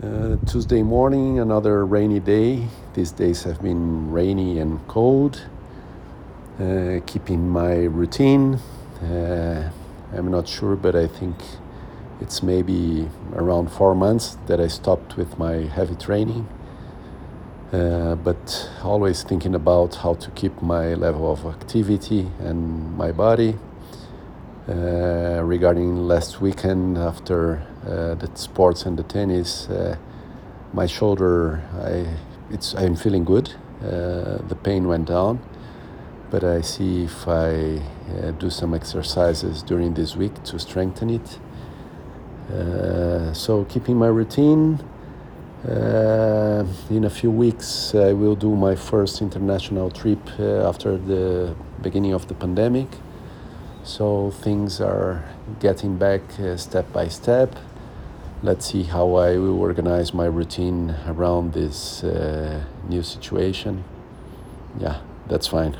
Uh, Tuesday morning, another rainy day. These days have been rainy and cold. Uh, keeping my routine. Uh, I'm not sure, but I think it's maybe around four months that I stopped with my heavy training. Uh, but always thinking about how to keep my level of activity and my body. Uh, regarding last weekend after uh, the sports and the tennis, uh, my shoulder, I, it's, I'm feeling good. Uh, the pain went down, but I see if I uh, do some exercises during this week to strengthen it. Uh, so keeping my routine. in a few weeks, I will do my first international trip after the beginning of the pandemic. So things are getting back uh, step by step. Let's see how I will organize my routine around this uh, new situation. Yeah, that's fine.